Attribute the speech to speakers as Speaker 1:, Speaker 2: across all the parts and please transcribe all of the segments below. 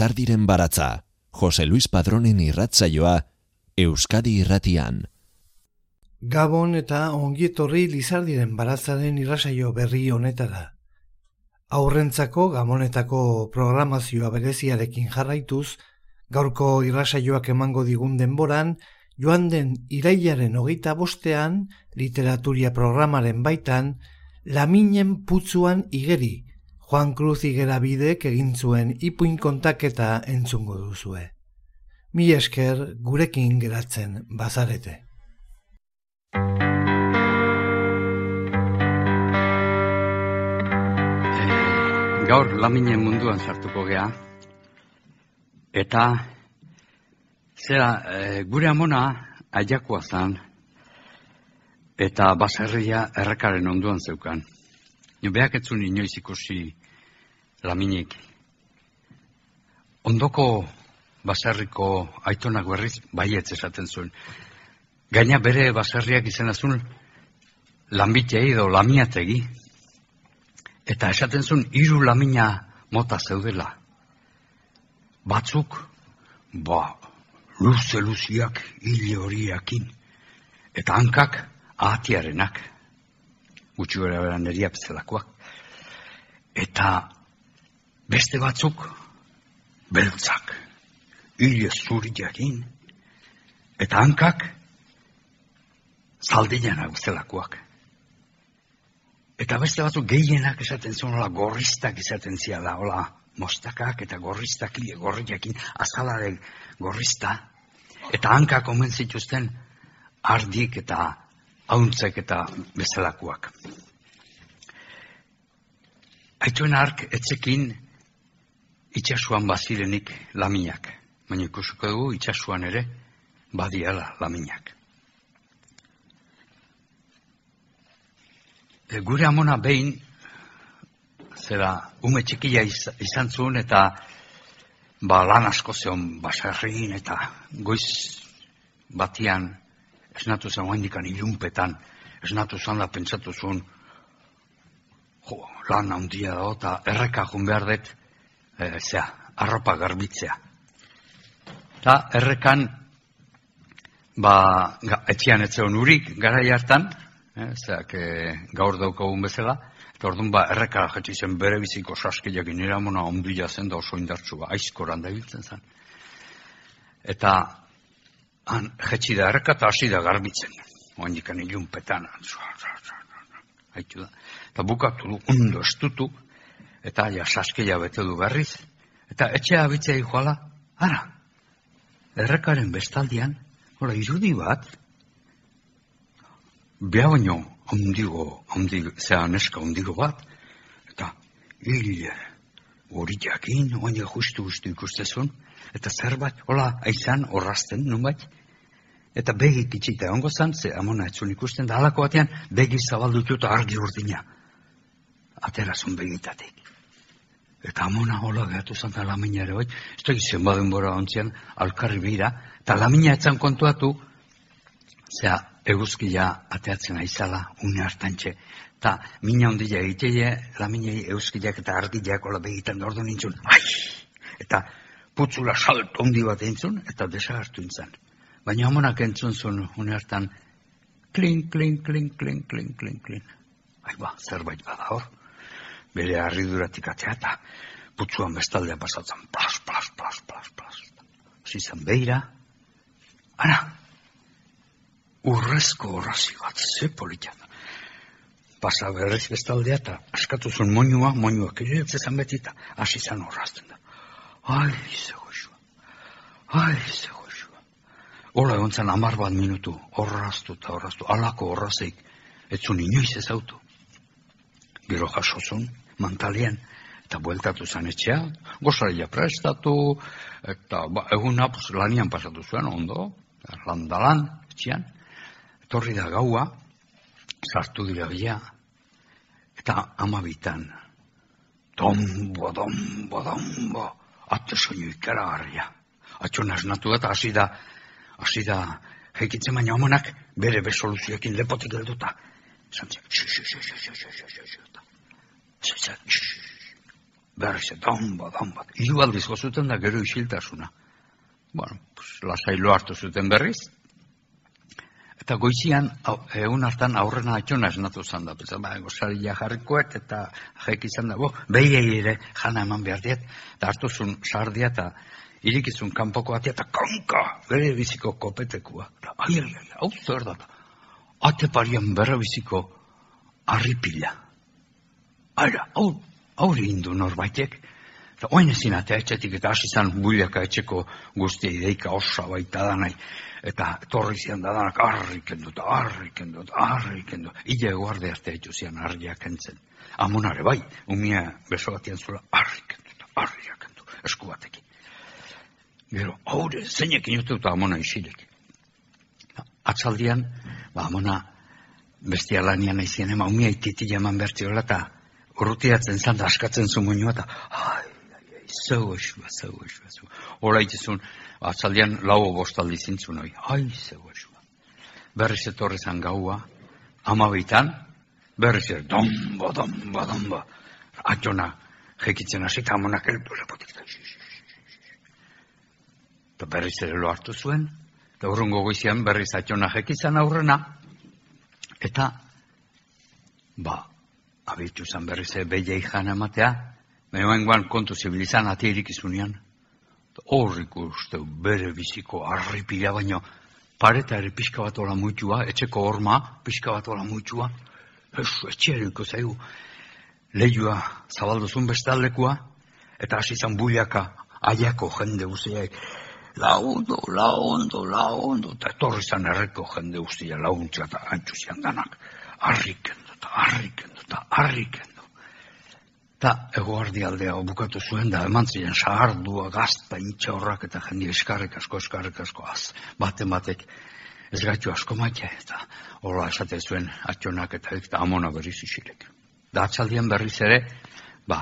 Speaker 1: Lizardiren baratza, Jose Luis Padronen irratzaioa, Euskadi irratian.
Speaker 2: Gabon eta ongietorri Lizardiren baratzaren irratsaio berri honetara. Aurrentzako gamonetako programazioa bereziarekin jarraituz, gaurko irrasaioak emango digun denboran, joan den irailaren hogeita bostean, literaturia programaren baitan, laminen putzuan igeri, Juan Cruz Igera bidek egin zuen ipuin kontaketa entzungo duzue. Mi esker gurekin geratzen bazarete.
Speaker 3: Gaur laminen munduan sartuko gea. Eta zera e, gure amona aiakoa zan eta baserria errekaren onduan zeukan. Beak etzun inoiz ikusi laminik. Ondoko baserriko aitonak berriz baietz esaten zuen. Gaina bere baserriak izena zuen lanbitei edo lamiategi. Eta esaten zuen hiru lamina mota zeudela. Batzuk, ba, luze luziak hile horiakin. Eta hankak ahatiarenak. Gutxu gara beran. Eta Beste batzuk, beltzak, hile zuriakin, eta hankak, zaldinan aguztelakoak. Eta beste batzuk gehienak esaten zuen, hola, gorristak izaten ziala, hola, mostakak eta gorristak, hile gorriakin, azalaren gorrista, eta hankak omen zituzten, ardik eta hauntzek eta bezalakoak. Aituen ark etzekin itxasuan bazirenik laminak. Baina ikusiko dugu itxasuan ere badiala laminak. E, gure amona behin, zera, ume txikia izan zuen eta ba, lan asko zeon basarrin eta goiz batian esnatu zen oendikan ilunpetan, esnatu zen da pentsatu zuen jo, lan handia da, eta erreka jun behar dut, e, zea, arropa garbitzea. Ta errekan, ba, etxian etzeon urik, gara hartan, e, zeak e, gaur daukagun bezala, eta orduan ba, erreka jetzi zen bere biziko saskilak nire amona ondila zen da oso indartsu, ba, aizkoran da biltzen zen. Eta, han, jetzi da erreka eta hasi da garbitzen. Oan ilunpetan, haitu da. Eta bukatu du, ondo estutu, eta ja saskila bete du berriz, eta etxea bitzea joala, ara, errekaren bestaldian, hola, irudi bat, beha baino, ondigo, ondigo, zea neska ondigo bat, eta hil hori jakin, oin justu justu ikustezun, eta zerbait, hola, aizan, horrazten, nunbait, eta begik itxita ongo zan, ze amona etzun ikusten, da alako batean, begi zabaldutu eta argi urdina. Aterazun begitatik. Eta amona hola gehatu zanta lamina ere, bai, ez da gizien baden bora ontzian, alkarri bira, eta lamina etzan kontuatu, zera, eguzkia ateatzen aizala, une hartantxe, eta mina ondila egiteie, laminei eguzkiak eta argileak hola begitan ordu nintzun, ai! Eta putzula salt ondi bat entzun, eta desagartu intzan. Baina amonak entzun zuen, une hartan, klin, klin, klin, klin, klin, klin, klin. Ai ba, zerbait bada hor bere harriduratik atea eta putzuan bestaldea pasatzen. Plas, plas, plas, plas, plas. Zizan behira. Ara, urrezko horrazi bat, ze politia Pasa berrez bestaldea eta askatu zuen moinua, moinua kire, zezan beti eta hasi zan horrazten da. Ai, ze goxua. Ai, ze goxua. Ola egon zen amar bat minutu, horraztu eta horraztu, alako horrazeik, etzun inoiz ez autu. Gero jasozun, mantalian, eta bueltatu zan etxea, gozaria prestatu, eta ba, egun napuz lanian pasatu zuen, ondo, landalan, etxean, etorri da gaua, sartu dira bila, eta amabitan, dombo, dombo, dombo, ate soinu ikara garria. Atxo nasnatu eta hasi da, hasi da, heikitzen baina omonak bere besoluzioekin lepotik helduta. Zantzia, berriz, donba, donba. Iru aldiz gozuten da gero isiltasuna. Bueno, pues, lasailu hartu zuten berriz. Eta goizian, egun hartan aurrena atxona esnatu zan da. Pesa, ba, gozaria jarrikoet eta jaik izan da, bo, behiei ere jana eman behar diet. Eta hartu zuen sardia eta irikizun kanpoko atea eta kanka, bere biziko kopetekua. Eta, ai, ai, ai, hau zer da. Ate parian bere biziko arripila. Ara, hau indu norbaitek. Eta oin ezin atea etxetik eta hasi zan builaka etxeko guztia ideika osa baita danai. Eta torri zian da danak harriken dut, harriken dut, harriken dut. Ile guarde arte etxu zian harriak entzen. Amonare bai, umia beso batian zula harriken dut, harriak dut, esku batekin. Gero, haure, zeinekin jutu eta amona isilek. Atzaldian, ba, amona bestia lanian naizien ema, umia ititi eman bertiola eta urrutiatzen zan da askatzen zu muinua eta ai, ai, ai, zeu esua, zeu esua, zeu. Hora itizun, atzaldian lau bostaldi zintzun hoi, ai, zeu esua. Berriz etorri zan gaua, amabitan, berriz ere, domba, domba, domba. Atxona, jekitzen hasi eta amonak eldu lepotik Eta berriz ere lo hartu zuen, eta urrungo goizian berriz atxona jekitzen aurrena, eta, ba, abitu zan berriz ere behiei jana ematea, mehoen kontu zibilizan atirik izunean, hor ikustu bere biziko arripila baino, pareta ere pixka bat ola muitua, etxeko horma, pixka bat ola muitua, ez, etxeriko zaigu, lehiua zabalduzun bestaldekua, eta hasi zan buiaka aiako jende guztiak, laundo, laundo, laundo, eta etorri zan erreko jende guztia launtza eta antxu zian danak, harrikendu eta harrikendu eta harrikendu. Eta egoardi aldea bukatu zuen da eman ziren sahardua, gazta, intxa horrak eta jende eskarrik asko, eskarrik asko, az, baten batek ez gaitu asko maite, eta horra esate zuen atxonak eta, eta amona berriz isirek. Da atzaldian berriz ere, ba,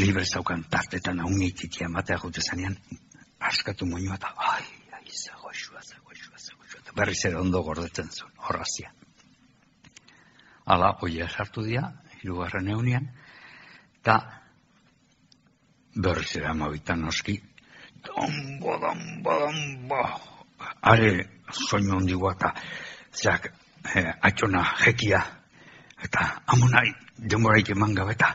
Speaker 3: libre zaukan tartetan haunietitia matea jute zanean, askatu moinua eta, ai, ai, zegoixua, zegoixua, zegoixua, eta berriz ere ondo gordetzen zuen, horrazia. Hala, oia sartu dira, hirugarren eunian, eta berriz ere amabitan noski, dombo, dombo, dombo, are soinu ondigua eta zeak eh, atxona jekia, eta amonai denboraik eman gabe eta,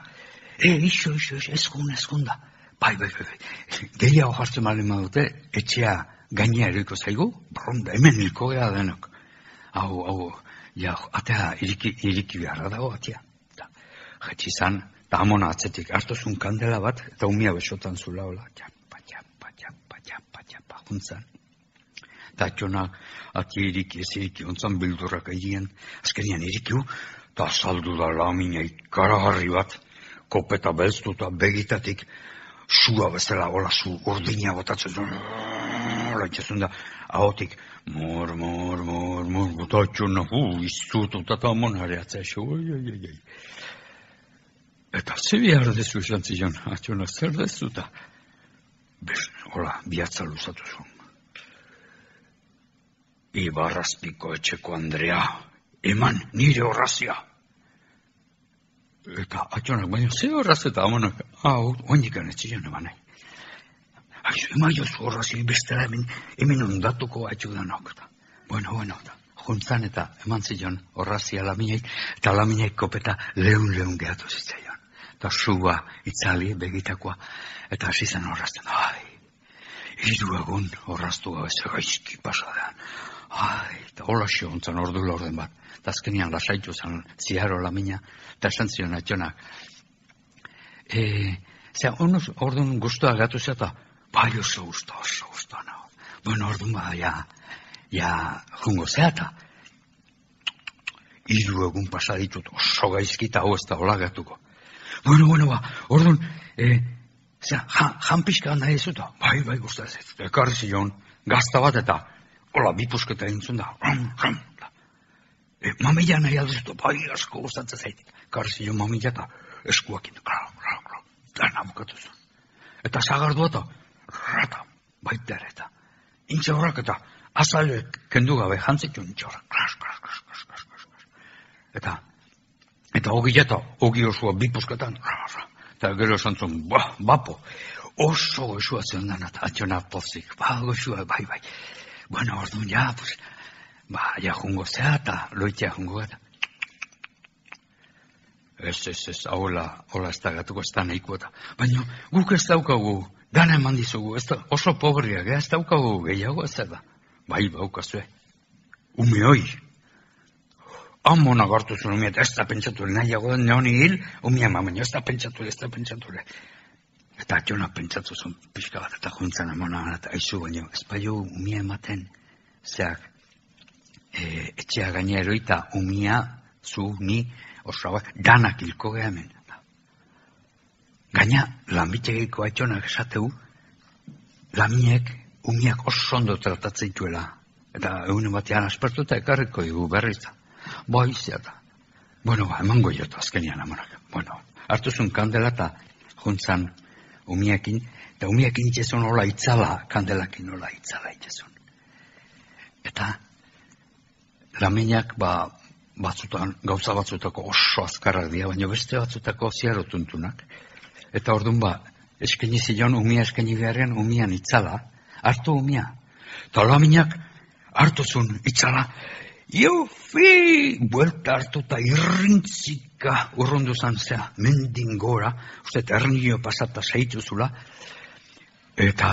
Speaker 3: e, iso, iso, iso, eskun, eskun da. Bai, bai, bai, bai. Gehiago jartzen malen dute, etxea gainea eriko zaigu, bronda, hemen hilko gea denok. Hau, hau, atea iriki, iriki beharra dago, atea. Eta, jetxi zan, eta amona atzetik, hartu zuen kandela bat, eta umia besotan zula, hola, txapa, txapa, txapa, txapa, txapa, juntzan. Eta atxona, ati iriki, ez iriki, ontzan bildurrak airien, azkenian irikiu, eta saldu da lamina ikaragarri bat, kopeta belztuta begitatik, sua bezala, hola, zu urdina botatzen hola, da, ahotik, mor, mor, mor, mor, botatxona, hu, izututa eta monare atzea, xo, oi, oi, oi, oi. Eta ze behar dezu esan zion, atxona, zer dezuta? Bez, hola, bihatza luzatu zuen. Ibarrazpiko etxeko Andrea, eman nire horrazia. Eta atxonak, baina ze horraz eta amonak, hau, oindikan etxian eman nahi. Aizu, ema jozu horrazi bestela hemen, hemen ondatuko atxu danok. eta. Bueno, bueno, eta juntzan eta eman zion horrazia laminei, eta laminei kopeta leun leun gehatu zitzaion. Eta sua itzali begitakoa, eta hasi zen horrazten, ai, hiru egun horraztu gabe ze gaizki pasadean. Ai, eta hola xo, ontzan ordu laurden bat. Eta azkenian lasaitu zen ziaro lamina, eta esan zion atxonak. E, zera, onuz, orduan guztua gatu zeta, bai oso guztua, oso nago. Bueno, orduan bada, ja, ja, jungo zeata. Hiru egun pasa ditut, oso gaizki eta hau ez da hola gatuko. Bueno, bueno, ba, orduan, e, zera, jan, jan pixka nahi zuta, bai, bai, guztua ez, ekarri zion, gazta bat eta, hola, bipusketa entzun da, ram, ram, da. E, mamila nahi alduzutu, bai, asko gustatzen zait. Ekarri zion mamila eta eskuakin, klau, klau, klau, dana bukatu zuen. Eta zagardua eta, rata, baita ere eta, intxe horrak eta, azale kendu gabe, jantzitun intxe horrak, kras, kras, kras, kras, kras, kras. Eta, eta hogi eta, hogi osua ra, Eta gero esan zuen, ba, bapo, oso goxua zen dana, eta atxona pozik, ba, goxua, bai, bai. Bueno, orduan, ja, pues, ba, ja jungo zea, eta loitea jungo eta. Ez, ez, ez, hola, hola ez da gatuko ez da nahiko eta. Baina, guk ez daukagu, dana eman dizugu, ez da, oso pobreak, eh, ez daukagu gehiago ez da. Bai, baukazue. Ume hoi. Amona gartu zuen umea, ez da pentsatu nahiago den neoni hil, umea ma, baina ez da pentsatu, ez da pentsatu Eta atxona pentsatu zuen pixka bat, eta juntzan amona, eta aizu, baina ez baio umea ematen, zeak, e, etxea gainero eta umia, zu, ni, osoa, danak hilko geha hemen. Gaina, lanbitegiko aitxonak esateu, lamiek, umiak oso ondo tratatzen dituela. Eta egun batean aspertu eta ekarriko dugu berriza. Boa izia da. Bueno, ba, emango jotu azkenian amonak. Bueno, hartu zuen kandela eta juntzan umiekin, eta umiekin itxezun hola itzala, kandelakin hola itzala itxezun. Eta laminak, ba, batzutan, gauza batzutako oso azkarrak dira, baina beste batzutako ziaro tuntunak. Eta orduan ba, eskeni zion, umia eskeni beharrean, umian itzala, hartu umia. Eta laminak, hartu zun itzala, Iufi! Buelta hartu eta irrintzika urrundu zan zea, mendin gora, uste ernio pasata zaitu zula, eta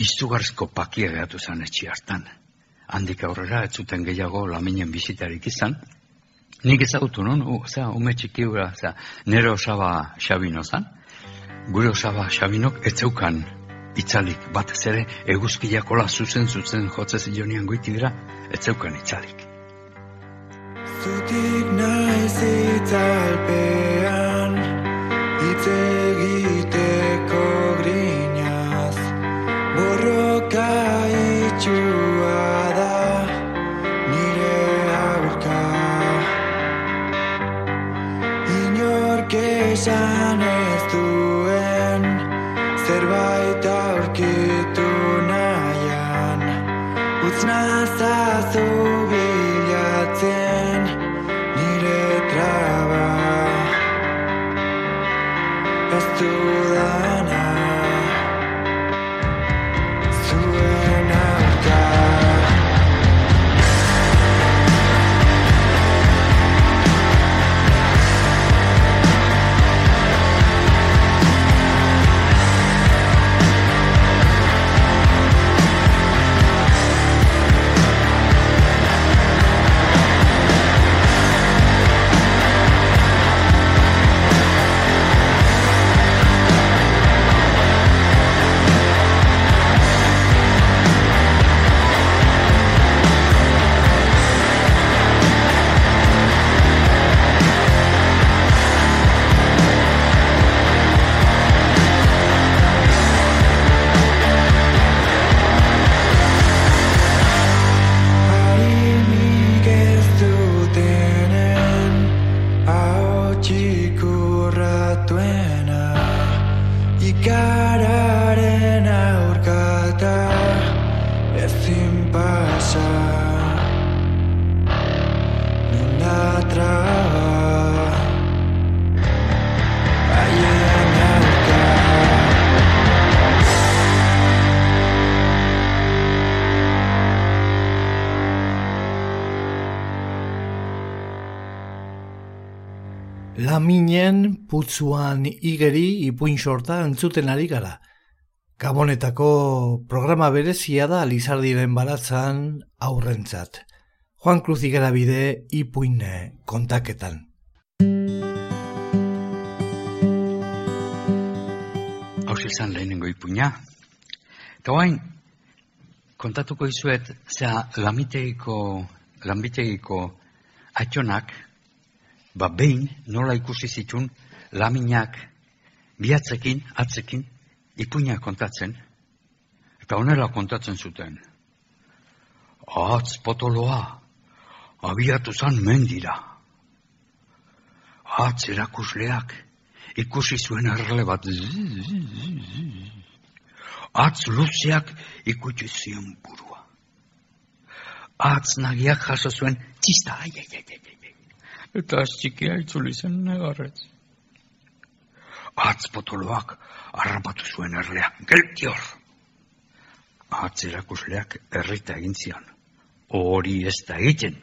Speaker 3: izugarzko pakia gehatu zan etxi hartan. Handik aurrera, ez zuten gehiago laminen bizitarik izan, Nik ezagutu, non? U, zera, ume txiki ura, zera, nire osaba xabino zan. Gure osaba xabinok ez zeukan itzalik. Bat ez ere, eguzkiak ola zuzen zuzen jotze zilonian goiti dira, ez zeukan itzalik.
Speaker 4: Zutik naiz itzalpean, itzegiteko
Speaker 2: Laminen putzuan igeri ipuin sorta entzuten ari gara. Gabonetako programa berezia da Lizardiren baratzan aurrentzat. Juan Cruz bide ipuin kontaketan.
Speaker 3: Hau izan lehenengo ipuina. Eta guain, kontatuko izuet, zera lamitegiko, lamitegiko atxonak, ba behin nola ikusi zitun laminak bihatzekin, atzekin, ipuina kontatzen, eta honela kontatzen zuten. Atz potoloa, abiatu zan mendira. Atz erakusleak, ikusi zuen errele bat. Atz luzeak ikusi zion burua. Atz nagiak jaso zuen txista, ai, ai, ai, ai, Eta txikia itzuli zen negarretz. Atz potoloak harrapatu zuen erlea. Gelti hor! Atz erakusleak errita egin zion. Hori ez da egiten.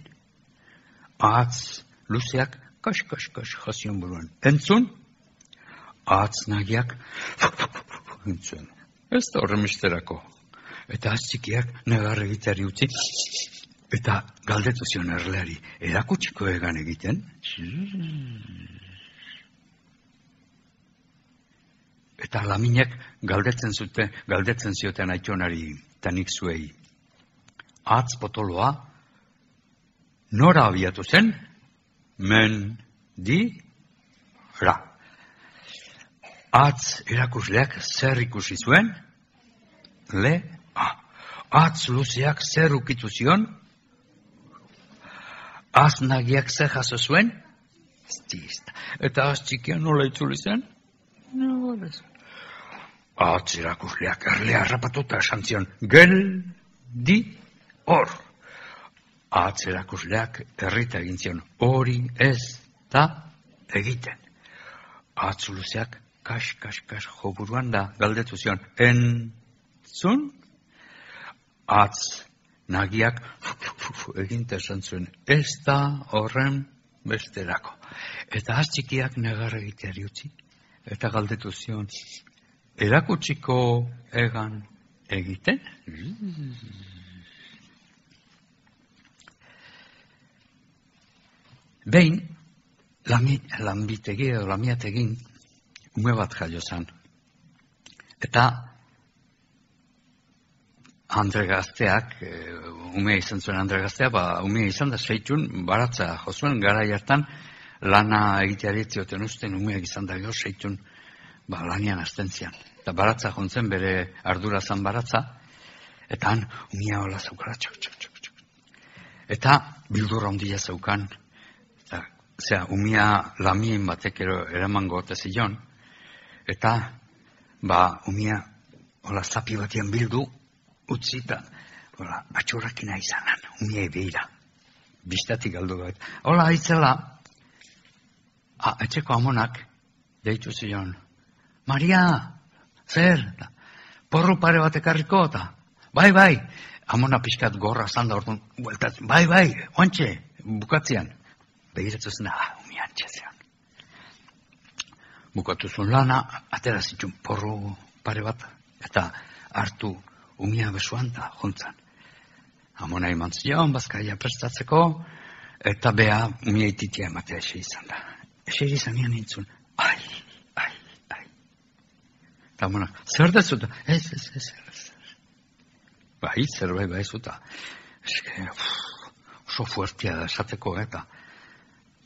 Speaker 3: Atz luzeak kas, kas, kas jazion buruan. Entzun? Atz nagiak entzun. Eta galdetu zion erleari. Erakutsiko egan egiten? Eta laminek galdetzen zute, galdetzen zioten aitonari tanik zuei. Atz potoloa, nora abiatu zen? Men, di, ra. Atz erakusleak zer ikusi zuen? Le, a. Atz luzeak zer ukitu zion? Az nagiak zer zuen? Ztizta. Eta az txikian nola itzuli zen? No, ez. Atz erakusleak erlea harrapatuta esan zion, gel, di, hor. Atz erakusleak errita egin zion, hori ez da egiten. Atz luzeak kas, kas, kas, joburuan da galdetu zion, entzun? Atz nagiak eginta esan zuen, ez da horren besterako. Eta az txikiak negar egiteari utzi, eta galdetu zion, erakutsiko egan egiten? Behin, lami, lanbitegi edo lamiategin, ume bat jaio zan. Eta Andre gazteak, e, ume izan zuen Andre gaztea, ba, ume izan da zeitun, baratza jozuen, gara hartan lana egiteari zioten usten, umeak izan da gero zeitun, ba, lanian azten zian. Eta baratza jontzen bere ardura zan baratza, eta han, umia hola zaukara, txuk, txuk, txuk, txuk. Eta bildur handia zaukan, eta, zera, umia lamien batek ero eramango ote zion, eta, ba, umia, hola, zapi batian bildu, utzi eta, hola, atxurrakina izanan, umia beira. Bistatik galdu bat. Hola, aitzela, a, etxeko amonak, deitu zion, Maria, zer, Da, porru pare bat ekarriko, eta, bai, bai, amona pixkat gorra zanda orduan, bueltatzen, bai, bai, oantxe, bukatzean, begiratu zen, ah, umi antxe zion. Bukatu zuen lana, atera zituen porru pare bat, eta hartu umia besuan da, jontzan. Amona iman zion, bazkaia prestatzeko, eta bea umia ititia ematea ese izan da. Ese izan nian nintzun, ai, ai, ai. Eta amona, zer da zuta? Ez, ez, ez, ez. Bai, zer bai, bai zuta. Eske, uf, oso fuertia da esateko, eta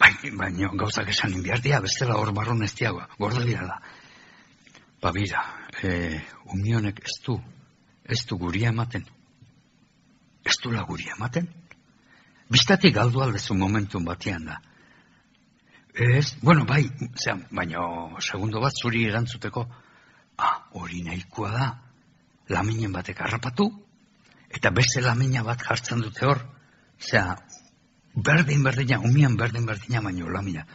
Speaker 3: bai, baina gauzak esan inbiardia, bestela hor barron ez diagoa, gordo dira da. Ba, bira, e, umionek ez du, ez du guria ematen. Ez du guria ematen. Bistatik galdu albezu momentun batian da. Ez, bueno, bai, zean, baina segundo bat zuri erantzuteko, ah, hori nahikoa da, laminen batek harrapatu, eta beste lamina bat jartzen dute hor, zera, berdin berdina, umian berdin berdina baino lamina.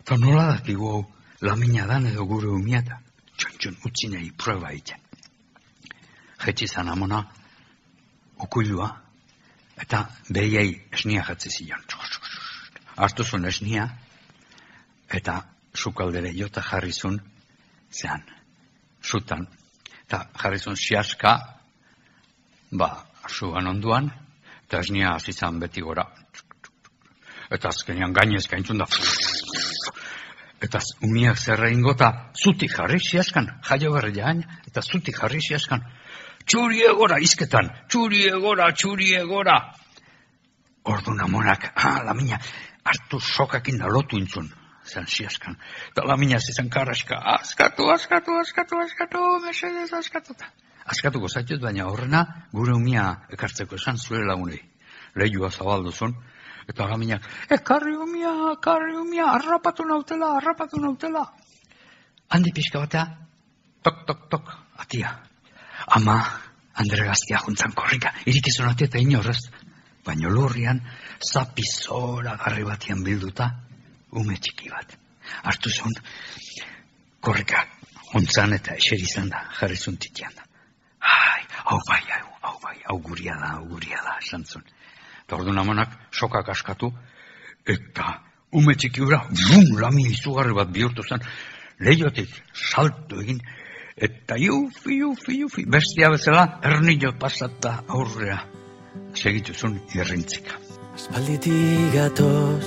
Speaker 3: Eta nola dakigu hau lamina dan edo gure umia eta txon txon utzi nahi prueba egiten. Jetsi zan amona, ukuilua, eta behiei esnia jatzi zion. Artu zuen esnia, eta sukaldere jota jarri zuen, zean, sutan, eta jarri zuen siaska, ba, suan onduan, eta esnia hasi zan beti gora. Eta azkenean gainez gaintzun da, eta umiak zerra ingota, zutik jarri siaskan, jaio berri jain, eta zutik jarri siaskan, txuri egora izketan, txuri egora, txuri egora. Ordu namonak, ah, lamina, hartu sokakin da lotu intzun, zan siaskan. Eta lamina zizan karraska, askatu, askatu, askatu, askatu, mesedez, askatu. Askatuko zaitut, baina horrena, gure umia ekartzeko esan zure lagunei. Lehiua zabalduzun, eta lamina, ekarri umia, ekarri umia, harrapatu nautela, harrapatu nautela. Handi pixka batea, tok, tok, tok, atia. Ama, Andre gaztia juntzan korrika, irikizun ati eta inorrez. Baina lurrian, zapi zora garri batian bilduta, ume txiki bat. Artu zuen, korrika, ontzan eta eseri izan da, jarri zuntitian da. Ai, hau bai, hau, hau bai, hau guria da, hau guria da, esan zuen. Eta orduan amonak sokak askatu, eta ume txiki hura, bum, lami izugarri bat bihurtu zen, lehiotik salto egin, eta iufi, iufi, iufi, bestia bezala, ernillo pasata aurrea, segitu zuen irrintzika.
Speaker 5: Aspalditik gatoz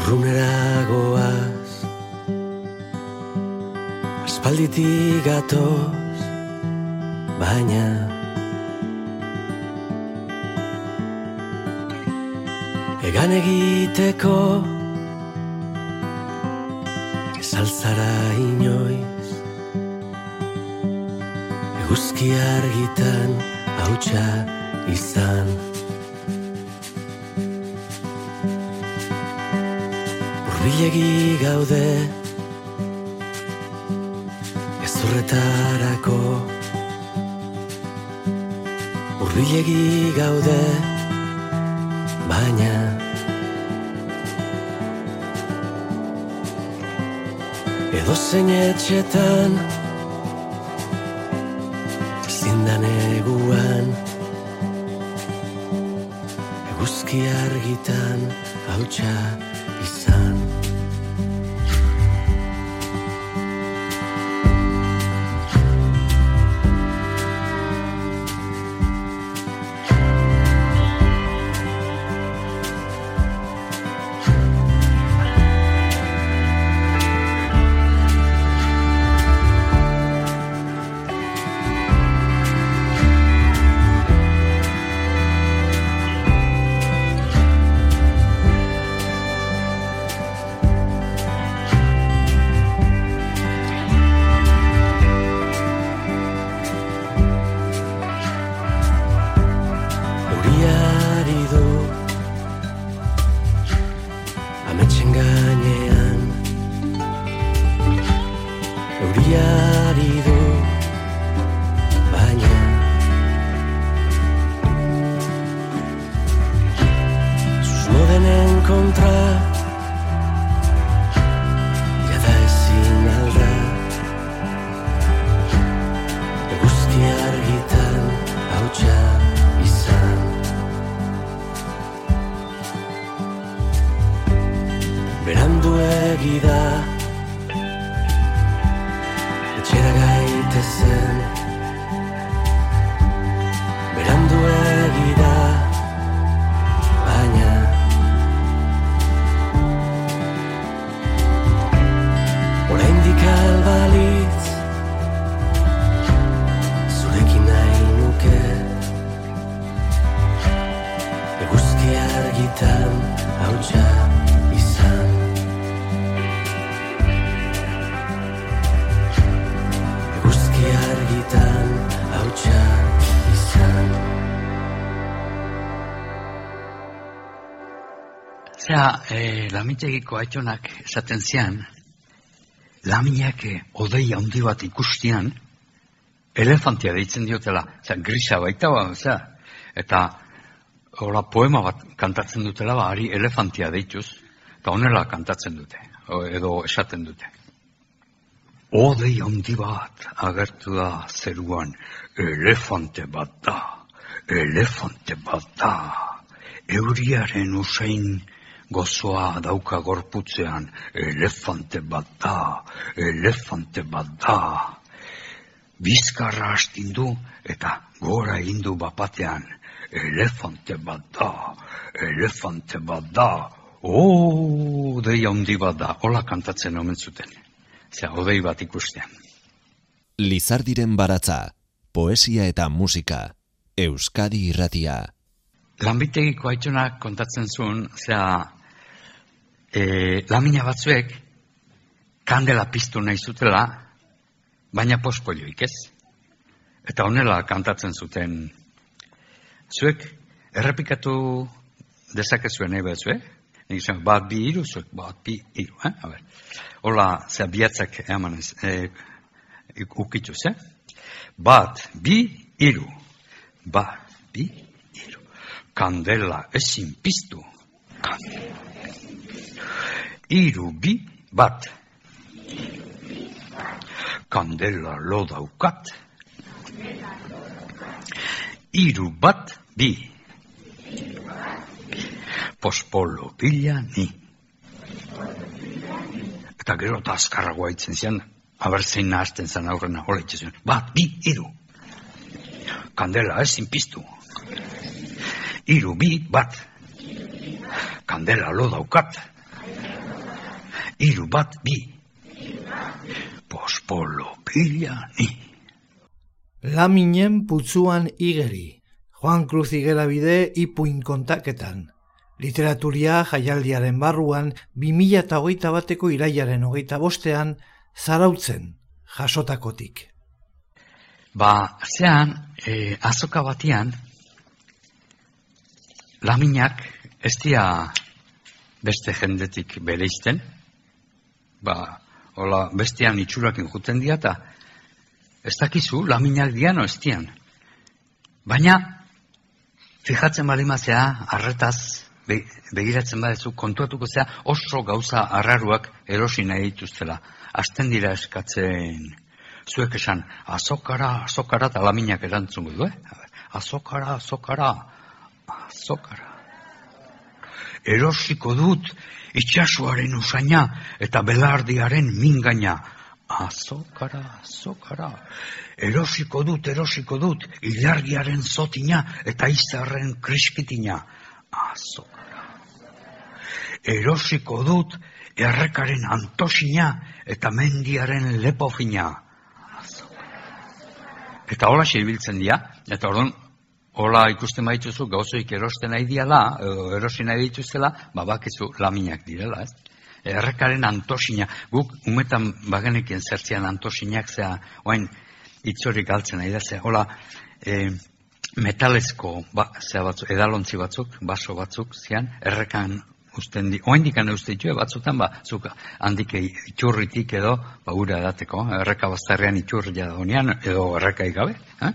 Speaker 5: Urrunera goaz Aspalditik gatoz Baina Egan egiteko Ez altzara inoiz. Eguzki argitan hautsa izan. Urbilegi gaude Ezurretarako Urbilegi gaude Baina Edo zein etxetan
Speaker 3: vida. E, lamitegiko aitonak esaten zian, laminak eh, odei handi bat ikustian, elefantia deitzen diotela, zera, grisa baita ba, zera, eta hola poema bat kantatzen dutela, ba, ari elefantia deituz, eta honela kantatzen dute, edo esaten dute. Odei handi bat agertu da zeruan, elefante bat da, elefante bat da, euriaren usain gozoa dauka gorputzean, elefante bat da, elefante bat da. Bizkarra astin du eta gora egin du bapatean, elefante bat da, elefante bat da, o, dei handi bat da, hola kantatzen omen zuten. Zea, odei bat ikustean.
Speaker 1: Lizardiren baratza, poesia eta musika, Euskadi irratia.
Speaker 3: Lanbitegiko aitonak kontatzen zuen, zera, e, lamina batzuek kandela piztu nahi zutela, baina pospolioik ez. Eta honela kantatzen zuten, zuek errepikatu dezakezuen nahi batzue, nik zuen, bat bi iru, zuek bat bi iru, eh? A ber. Hola, zera bihatzak emanez, e, ukituz, eh? Bat, bi, iru. Bat, bi, iru. Kandela ezin piztu. Kandela. Iru, bi, bat. Kandela lo daukat. Iru bat, bi. Pospolo pila ni. Eta gero eta azkarragoa itzen zian, abertzein nahazten zen aurrena, hola itzen. Bat, bi, iru. Kandela ezin piztu. Iru, bi, bat. Kandela lo daukat. Iru bat, bi. Pospolo pila ni.
Speaker 2: Laminen putzuan igeri. Juan Cruz Igerabide ipuin kontaketan. Literaturia jaialdiaren barruan 2008 bateko iraiaren hogeita bostean zarautzen jasotakotik.
Speaker 3: Ba, zean, e, azoka batian, laminak ez dira beste jendetik bereizten, ba, hola, bestean itxurakin juten dira, eta ez dakizu, laminak diano ez dian. Baina, fijatzen balimazea, arretaz, be, begiratzen badezu, kontuatuko zea, oso gauza arraruak erosi nahi dituztela. Azten dira eskatzen, zuek esan, azokara, azokara, eta laminak erantzungo du, eh? Azokara, azokara, azokara. Erosiko dut itxasuaren usaina eta belardiaren mingaina. Azokara, azokara. Erosiko dut, erosiko dut, ilargiaren zotina eta izarren kriskitina. Azokara. Erosiko dut, errekaren antosina eta mendiaren lepofina. Eta hola ibiltzen dira, eta orduan, hola ikusten baituzu gauzoik erosten nahi diala, erosi nahi dituztela, ba bakizu laminak direla, ez? Errekaren antosina, guk umetan bagenekien zertzian antosinak zea, oain itzorik galtzen nahi da, zea, hola, e, metalezko ba, zea batzuk, edalontzi batzuk, baso batzuk, zian, errekan usten di, oain dikane uste ditue batzutan, ba, zuk handik iturritik edo, ba, ura edateko, erreka bazterrean iturria da honean, edo errekai gabe, eh?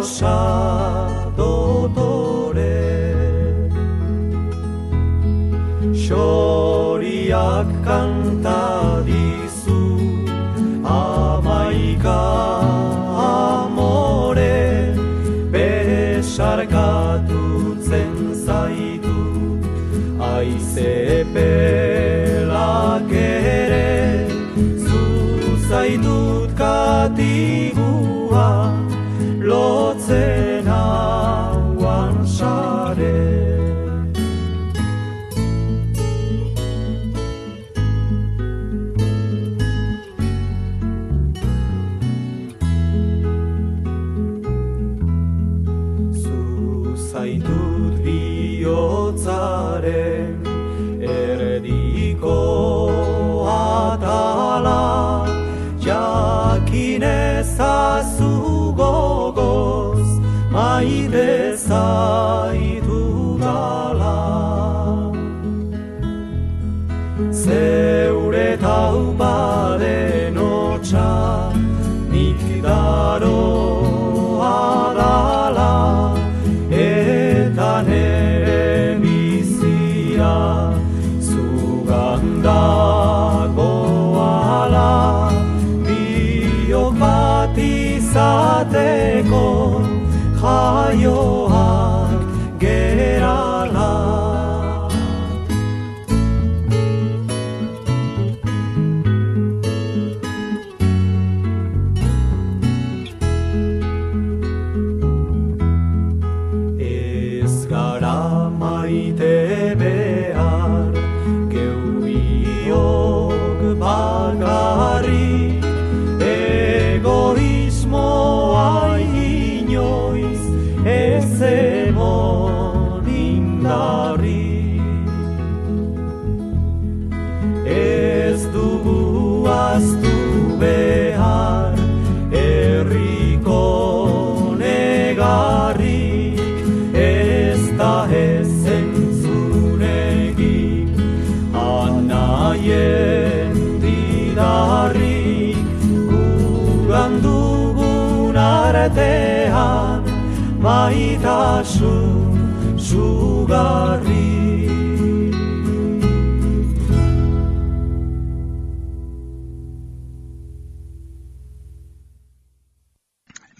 Speaker 6: Rosa dotore Xoriak kanta de sugarri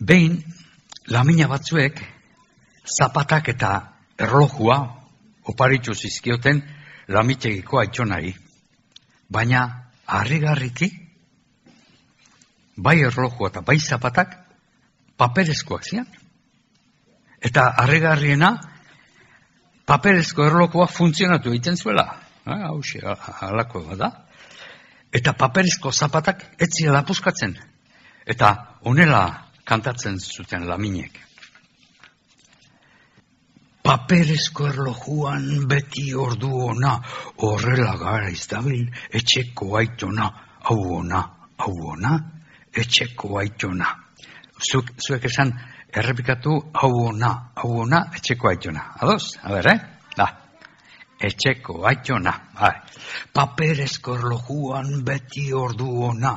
Speaker 3: Behin, lamina batzuek zapatak eta erlojua oparitu zizkioten lamitegiko aitxonari. Baina, harrigarriki, bai erlojua eta bai zapatak paperezkoak zian. Eta harrigarriena, paperezko erlojua funtzionatu egiten zuela. Ah, Hau halako da. Eta paperezko zapatak etzia lapuzkatzen. Eta honela kantatzen zuten laminek. Paperezko erlojuan beti ordu ona, horrela gara izdabil, etxeko aitona, hau ona, hau ona, etxeko aitona. Zuek, zuek esan, errepikatu, hau ona, hau ona, etxeko aitona. Ados, a ber, eh? Da, etxeko aitona. Bai. Paperezko erlojuan beti ordu ona,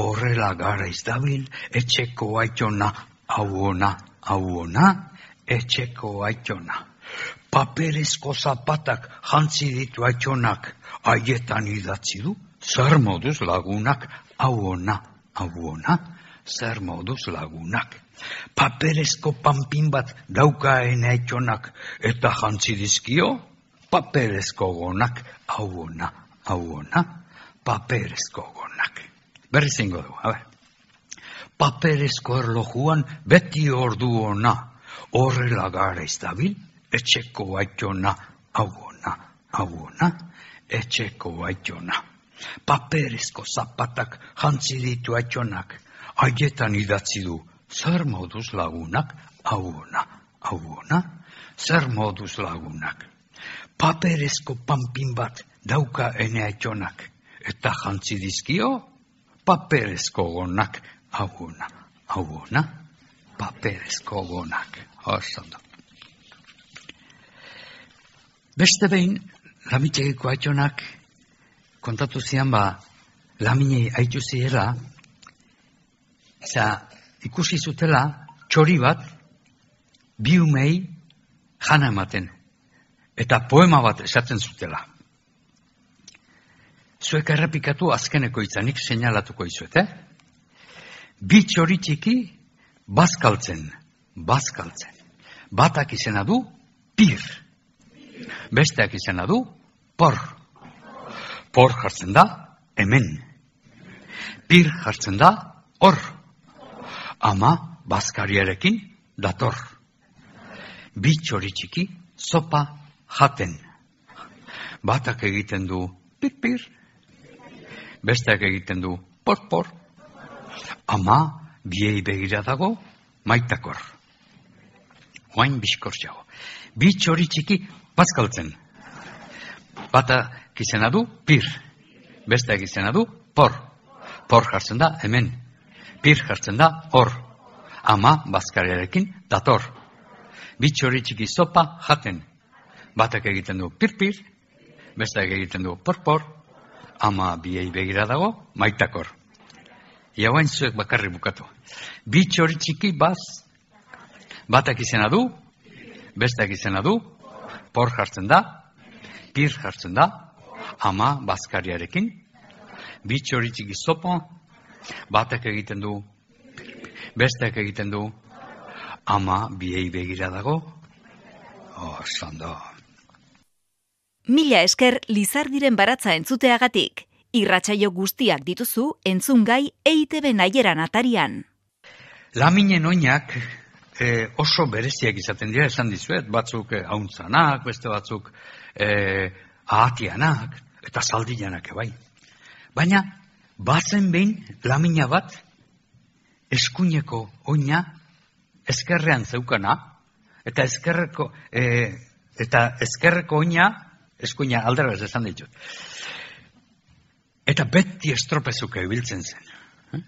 Speaker 3: horrela gara izdabil, etxeko aitona, hau ona, hau ona, etxeko aitona. Paperezko zapatak jantzi ditu aitonak, haietan idatzi du, zer moduz lagunak, hau ona, hau ona, zer moduz lagunak. Paperezko panpin bat daukaen aitonak, eta jantzi dizkio, paperezko gonak, hau ona, hau ona, paperezko gonak. Berri zingo du, a ber. Paperezko erlojuan beti ordu ona, horrela gara izdabil, etxeko aitona, hau ona, hau ona, etxeko aitona. Paperezko zapatak jantzi ditu aitonak, haietan idatzi du, zer moduz lagunak, hau ona, hau zer moduz lagunak. Paperezko panpin bat dauka ene aitonak, eta jantzi dizkio, paperezko gonak, hau ona, hau paperezko gonak. Ondo. Beste behin, lamitegiko aitonak kontatu zian ba, laminei aitu ziela, za, ikusi zutela txori bat, bi umei jana ematen, eta poema bat esaten zutela. Zuek errepikatu azkeneko itzanik seinalatuko izuet, eh? Bi txori txiki bazkaltzen, bazkaltzen. Batak izena du pir. Besteak izena du por. Por jartzen da hemen. Pir jartzen da hor. Ama bazkariarekin dator. Bi txori txiki sopa jaten. Batak egiten du pir-pir. Besteak egiten du por-por. Ama biei begira dago maitakor. Oain bizkortxago. Bi txori txiki bazkaltzen. Bata izena du pir. Besteak izena du por. Por jartzen da hemen. Pir jartzen da hor. Ama bazkariarekin dator. Bi txori txiki sopa jaten. Batak egiten du pir-pir. Besteak egiten du por-por. Ama biei begira dago maitakor. Iauain zuek bakarri bukatu. Bi txori txiki baz, batak izena du, besteak izena du, por jartzen da, pir jartzen da, ama bazkariarekin, bi txori txiki zopo, batak egiten du, besteak egiten du, ama biei begira dago, oh, sondo.
Speaker 7: Mila esker Lizardiren baratza entzuteagatik. Irratsaio guztiak dituzu entzungai EITB naieran atarian.
Speaker 3: Laminen oinak eh, oso bereziak izaten dira, esan dizuet, batzuk eh, hauntzanak, beste batzuk eh, ahatianak, eta zaldianak bai. Baina, bazen behin lamina bat, eskuineko oina, eskerrean zeukana, eta eskerreko, eh, eta eskerreko oina, eskuina alderaz esan ditut. Eta beti estropezuka ibiltzen zen. Eh?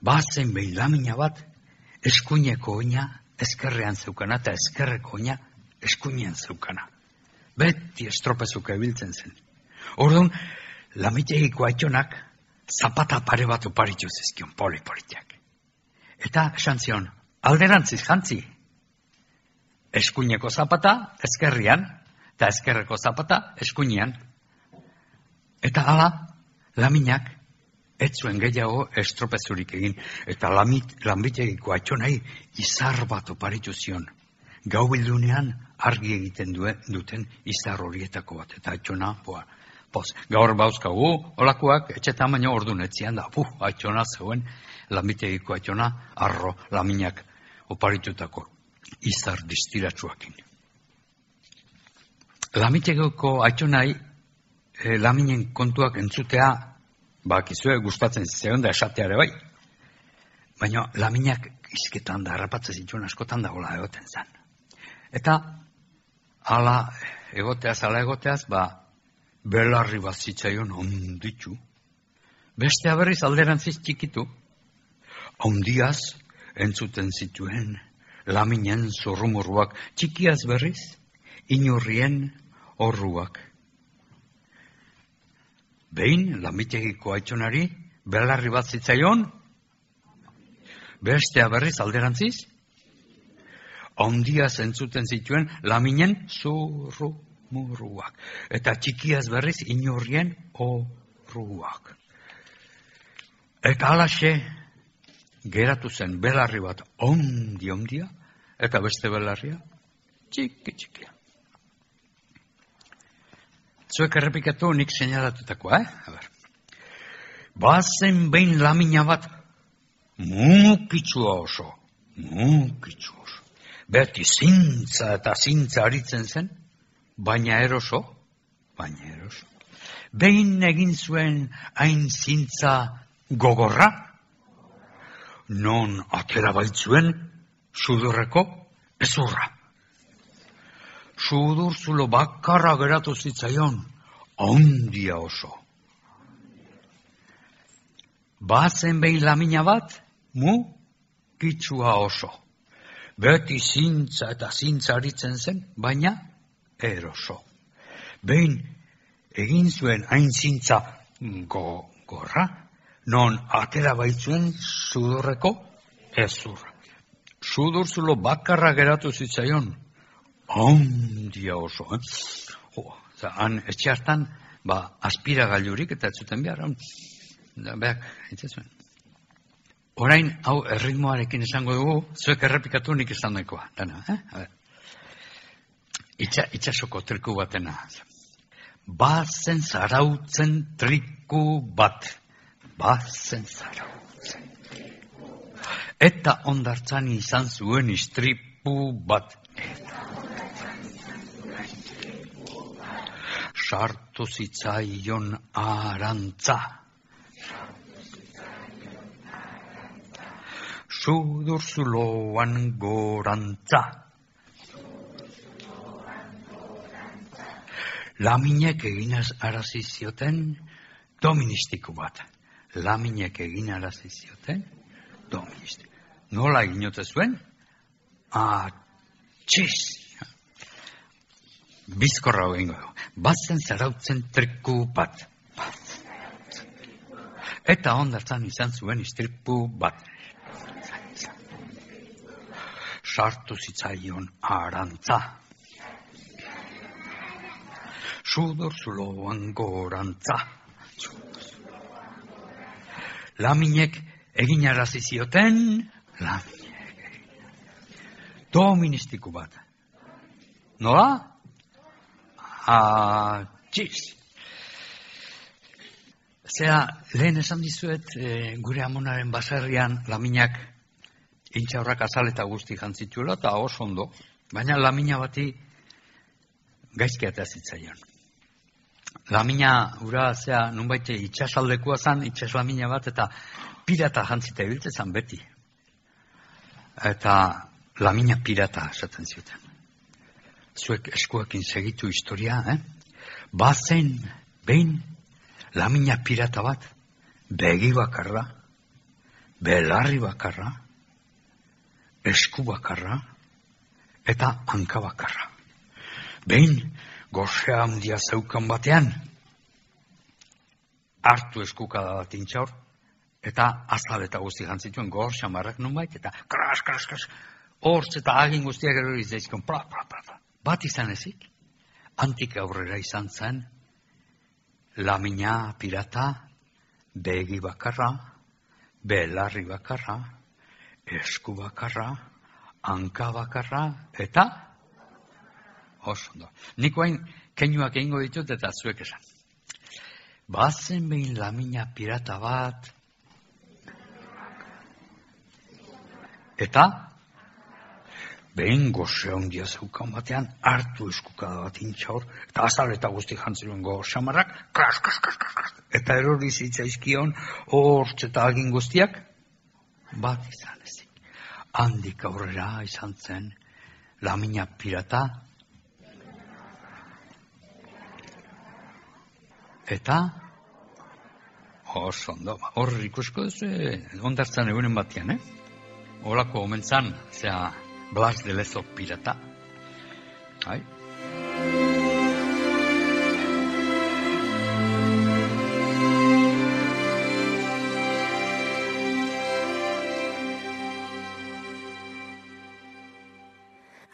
Speaker 3: Bazen behin lamina bat, eskuineko oina eskerrean zeukana eta eskerreko oina eskuinean zeukana. Beti estropezuka ibiltzen zen. Orduan, lamitegiko aitonak zapata pare bat oparitu zizkion poli-politiak. Eta esan zion, alderantziz jantzi. Eskuineko zapata ezkerrian, eta ezkerreko zapata eskuinean. Eta hala, laminak, ez zuen gehiago estropezurik egin, eta lamit, lanbitegiko atxonai izar bat oparitu zion. Gau bildunean argi egiten duen, duten izar horietako bat, eta atxona, boa, poz, gaur bauzkagu, olakoak, etxetan baina ordu netzian da, puh, atxona zeuen, lanbitegiko atxona, arro, laminak oparitutako izar distiratsuakin. Lamitegoko atxonai, e, laminen kontuak entzutea, bakizue gustatzen zeon da esatea ere bai. Baina laminak izketan da, harrapatzen zituen askotan da gola egoten zen. Eta, ala egoteaz, ala egoteaz, ba, belarri bat zitzaion onditzu. Beste aberriz alderantziz txikitu, ondiaz entzuten zituen laminen zorrumurruak, txikiaz berriz, inurrien horruak. Behin, lamitegiko aitzonari, belarri bat zitzaion, bestea berriz alderantziz, ondia zentzuten zituen laminen zurru murruak. Eta txikiaz berriz inorrien horruak. Eta alaxe, geratu zen belarri bat ondi ondia, eta beste belarria, txiki txikia. Zuek errepikatu nik seinalatutakoa, eh? A ber. Bazen behin lamina bat mukitsua oso, mukitsua oso. Beti zintza eta zintza aritzen zen, baina eroso, baina eroso. Behin egin zuen hain zintza gogorra, non atera baitzuen sudurreko ezurra sudur zulo bakarra geratu zitzaion, ondia oso. Bazen behin lamina bat, mu kitsua oso. Beti zintza eta zintza aritzen zen, baina eroso. Behin egin zuen hain zintza go, gorra, non atera baitzuen sudurreko ezurra. Sudur zulo bakarra geratu zitzaion, handia oso, eh? Jo, za, han etxe hartan, ba, aspira gailurik eta ez zuten behar, han, da, behak, entzazuen. Orain, hau, erritmoarekin esango dugu, zuek errepikatu nik esan daikoa, dana, eh? Itxa, itxasoko triku batena. Bazen zarautzen triku bat. Bazen zarautzen Eta ondartzan izan zuen istripu bat. sartu zitzaion arantza. Sudur zuloan gorantza. Laminek egin arazi zioten doministiku bat. Laminek egin arazi zioten doministiku. Nola egin zuen? Atxiz bizkorra hogin godu. Batzen zarautzen triku bat. Eta ondartzan izan zuen istripu bat. Sartu zitzaion arantza. Sudor zuloan gorantza. Laminek egin arazi zioten, laminek. Doministiku bat. Nola? atxiz. Zera, lehen esan dizuet, e, gure amonaren baserrian laminak intxaurrak azaleta guzti jantzituela, eta oso ondo. Baina lamina bati gaizki eta zitzaion. Lamina, ura, zera, nunbait itxasaldekua zan, itxas lamina bat, eta pirata jantzita ibiltzen beti. Eta lamina pirata esaten zuten zuek eskuekin segitu historia, eh? Bazen, behin, lamina pirata bat, begi bakarra, belarri bakarra, esku bakarra, eta hanka bakarra. Behin, gozea handia zeukan batean, hartu eskukada bat intxaur, Eta azal eta guzti jantzituen gor xamarrak nunbait, eta kras, kras, kras, hortz eta agin guztiak erori zaizkon, pla, pla, pla, pla. Bat izan ezik, antik aurrera izan zen, lamina pirata, begi bakarra, belarri bakarra, esku bakarra, hanka bakarra, eta oso ondo. Nik hain keinuak egingo ditut eta zuek esan. Bazen behin lamina pirata bat, eta behin goze ondia zeukan batean, hartu eskukada bat intxaur, eta azal eta guzti jantziluen go samarrak, kras, kras, kras, kras, eta erori zitzaizkion, hortz eta agin guztiak, bat izan ezik. Handik aurrera izan zen, lamina pirata, eta, oso ondo, ba, hor ikusko duzu, ondartzan egunen batian, eh? Horako omentzan, zera, Blas de Lezo pirata. Ai?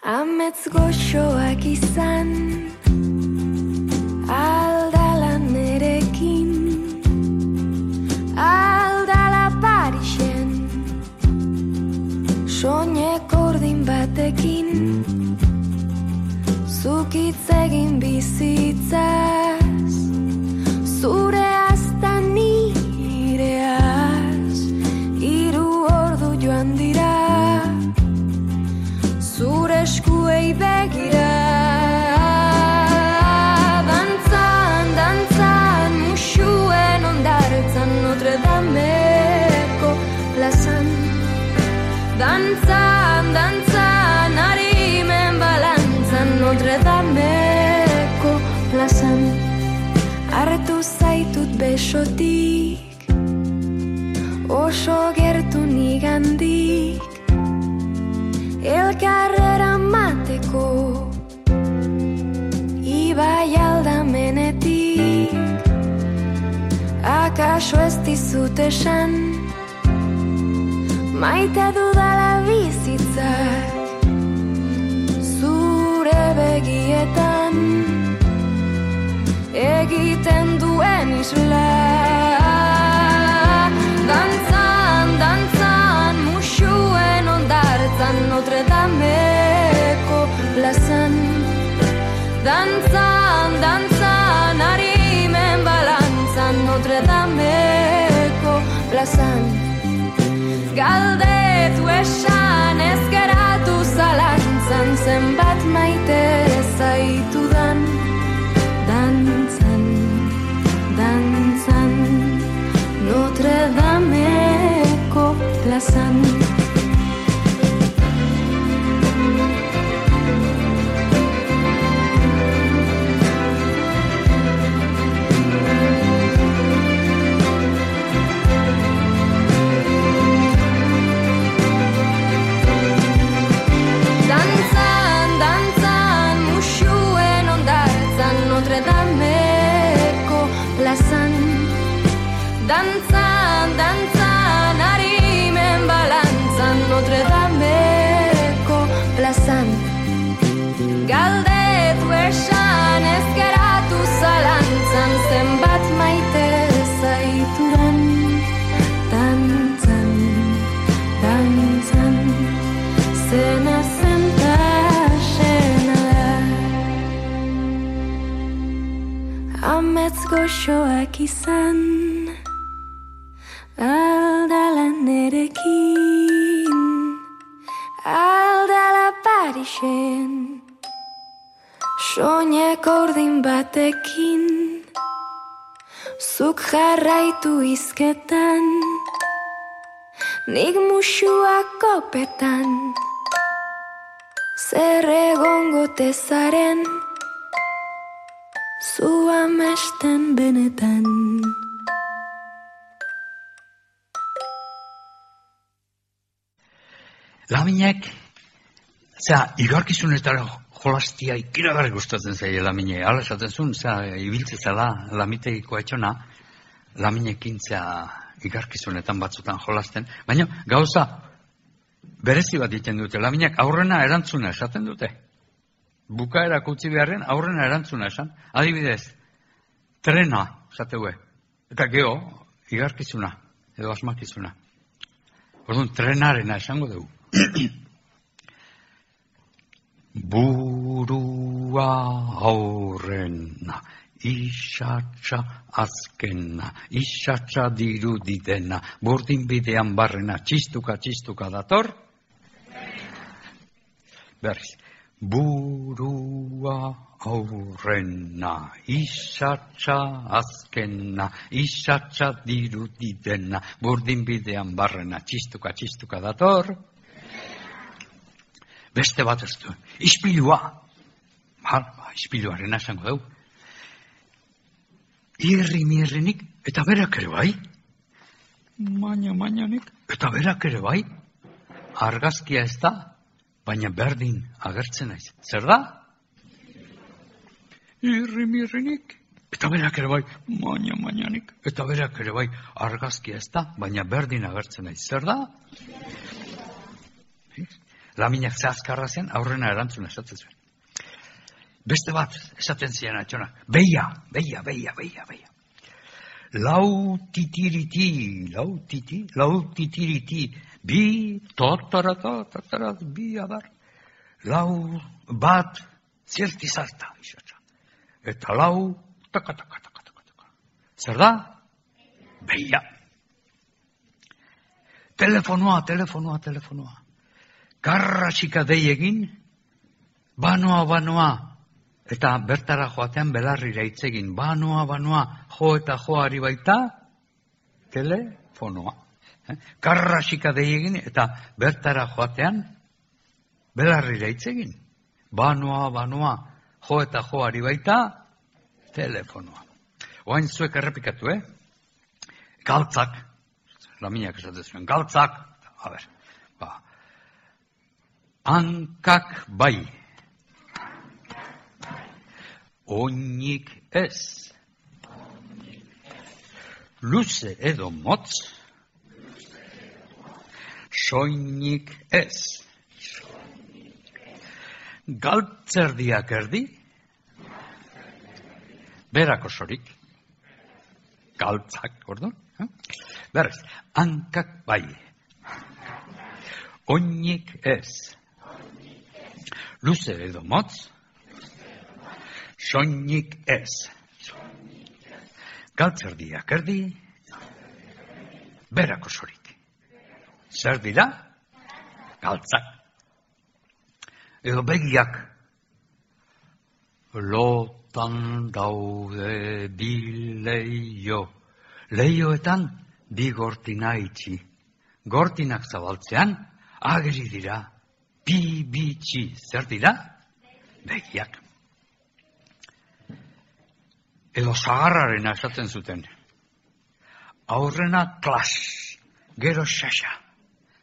Speaker 8: Amets goxoak izan Zukitz egin bizitzaz Oso gertu nigandik. Elkarrera mateko Ibai aldamenetik. Akaso ez dizut esan Maite dudala bizitzak. Zure begietan Egiten duen isla Dantzan, dantzan, harimen balantzan Notre Dameko plazan Galdetu esan ezkeratu zalantzan Zenbat maite zaitudan Dantzan, dantzan Notre Dameko plazan jarraitu izketan Nik musuak kopetan Zer egongo tezaren Zu amesten benetan
Speaker 3: Laminek, zera, igarkizunetara jolastia ikiragarri gustatzen zaie lamine. Hala esaten zuen, zera, ibiltze zela lamitegiko etxona, laminekin zera, igarkizunetan batzutan jolasten, baina gauza berezi bat egiten dute, laminak aurrena erantzuna esaten dute. Bukaera utzi beharren aurrena erantzuna esan. Adibidez, trena, esateue. Eta geho, igarkizuna, edo asmakizuna. Orduan, trenarena esango dugu. Burua aurrena, isatxa azkena, isatxa dirudidena, burdin bidean barrena, txistuka, txistuka dator. Berriz, burua aurrena, isatxa azkena, isatxa dirudidena, burdin bidean barrena, txistuka, txistuka dator. Beste bat ez du, ispilua, ba, ba, ispiluaren esango dugu, irri mirrinik, eta berak ere bai. Maina, mainanik, eta berak ere bai. Argazkia ez da, baina berdin agertzen naiz. Zer da? Irri mirrinik, eta berak ere bai. Maina, mainanik, eta berak ere bai. Argazkia ez da, baina berdin agertzen naiz. Zer da? Laminak zehazkarra zen, aurrena erantzuna esatzen zuen. Beste bat, esaten ziren atxona. Beia, beia, beia, beia, beia. Lau titiriti, lau titi, lau titiriti, bi, totarata, totarat, bi adar. Lau bat, zerti zarta, isatza. Eta lau, taka, taka, taka, taka, taka. Zer da? Beia. Telefonoa, telefonoa, telefonoa. Karrasika dei egin, banoa, banoa, eta bertara joatean belarrira hitz egin, banoa, banoa, jo eta joari baita, telefonoa. Eh? Karrasika dei egin, eta bertara joatean belarrira hitz egin, banoa, banoa, jo eta joari baita, telefonoa. Oain zuek errepikatu, eh? Galtzak, laminak esaten zuen, galtzak, a ber, ba, hankak bai, oinik ez. Luze edo motz, soinik ez. Galtzerdiak erdi, berako sorik, galtzak, orduan, eh? berrez, hankak bai, oinik ez. Luze edo motz, soinik ez. Galtzerdiak erdi, berako sorik. Zer dira? Galtzak. Edo begiak lotan daude bi leio. Leioetan bi gortina itxi. Gortinak zabaltzean, ageri dira, bi bitxi. Zer dira? Begiak edo zagarraren esaten zuten. Aurrena klas, gero xaxa.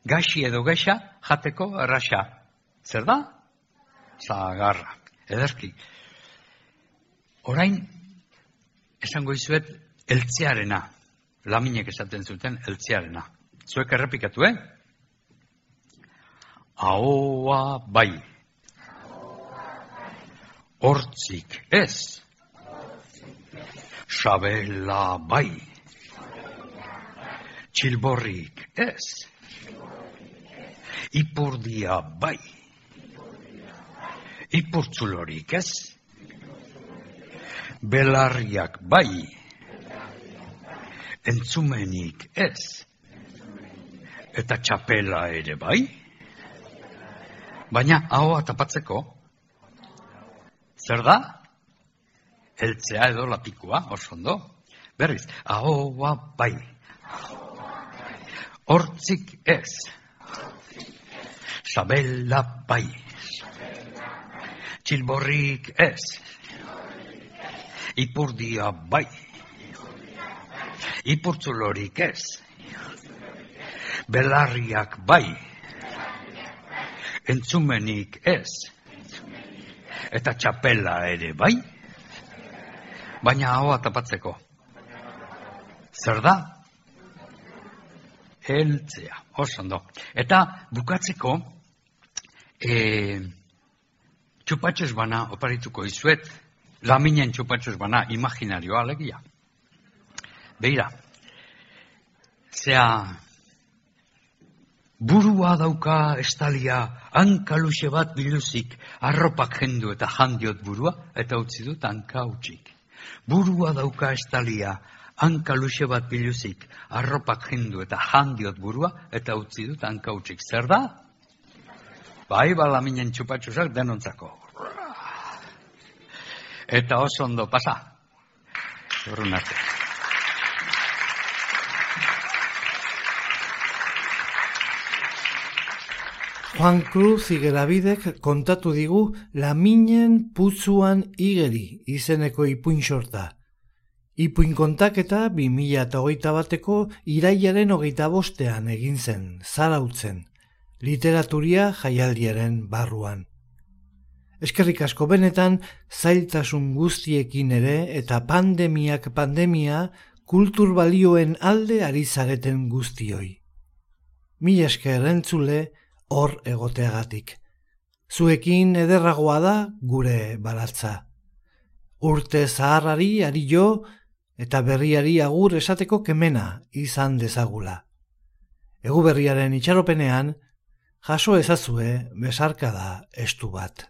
Speaker 3: Gaxi edo gexa, jateko erraxa. Zer da? Zagarra. Ederki. Orain, esango izuet, eltzearena. Laminek esaten zuten, eltzearena. Zuek errepikatu, eh? Ahoa bai. Hortzik ez. Sabela bai. Txilborrik ez. Ipurdia bai. Ipurtzulorik ez. Belarriak bai. Entzumenik ez. Eta txapela ere bai. Baina hau tapatzeko. Zer da? Heltzea edo lapikua, oso ondo. Berriz, ahoa bai. Hortzik ez. Sabela bai. Txilborrik ez. Ipurdia bai. Ipurtzulorik ez. Belarriak bai. Entzumenik ez. Eta txapela ere bai baina ahoa tapatzeko. Zer da? heltzea, oso ondo. Eta bukatzeko, e, txupatxos bana oparituko izuet, laminen txupatxos bana imaginarioa alegia. Beira, zea, burua dauka estalia, hankaluxe bat biluzik, arropak jendu eta jandiot burua, eta utzi dut hanka utxik. Burua dauka estalia, hanka luxe bat biluzik, arropak jendu eta jandiot burua, eta utzi dut hanka utxik. Zer da? Bai, bala minen txupatxusak denontzako. Eta oso ondo pasa. Horren arte.
Speaker 2: Juan Cruz Igerabidek kontatu digu Laminen putzuan igeri izeneko ipuin sorta. Ipuin kontaketa 2008 bateko iraiaren hogeita bostean egin zen, zarautzen, literaturia jaialdiaren barruan. Eskerrik asko benetan, zailtasun guztiekin ere eta pandemiak pandemia kultur balioen alde ari zareten guztioi. Mila esker entzule, hor egoteagatik. Zuekin ederragoa da gure balatza. Urte zaharrari ari jo eta berriari agur esateko kemena izan dezagula. Egu berriaren itxaropenean, jaso ezazue besarkada estu bat.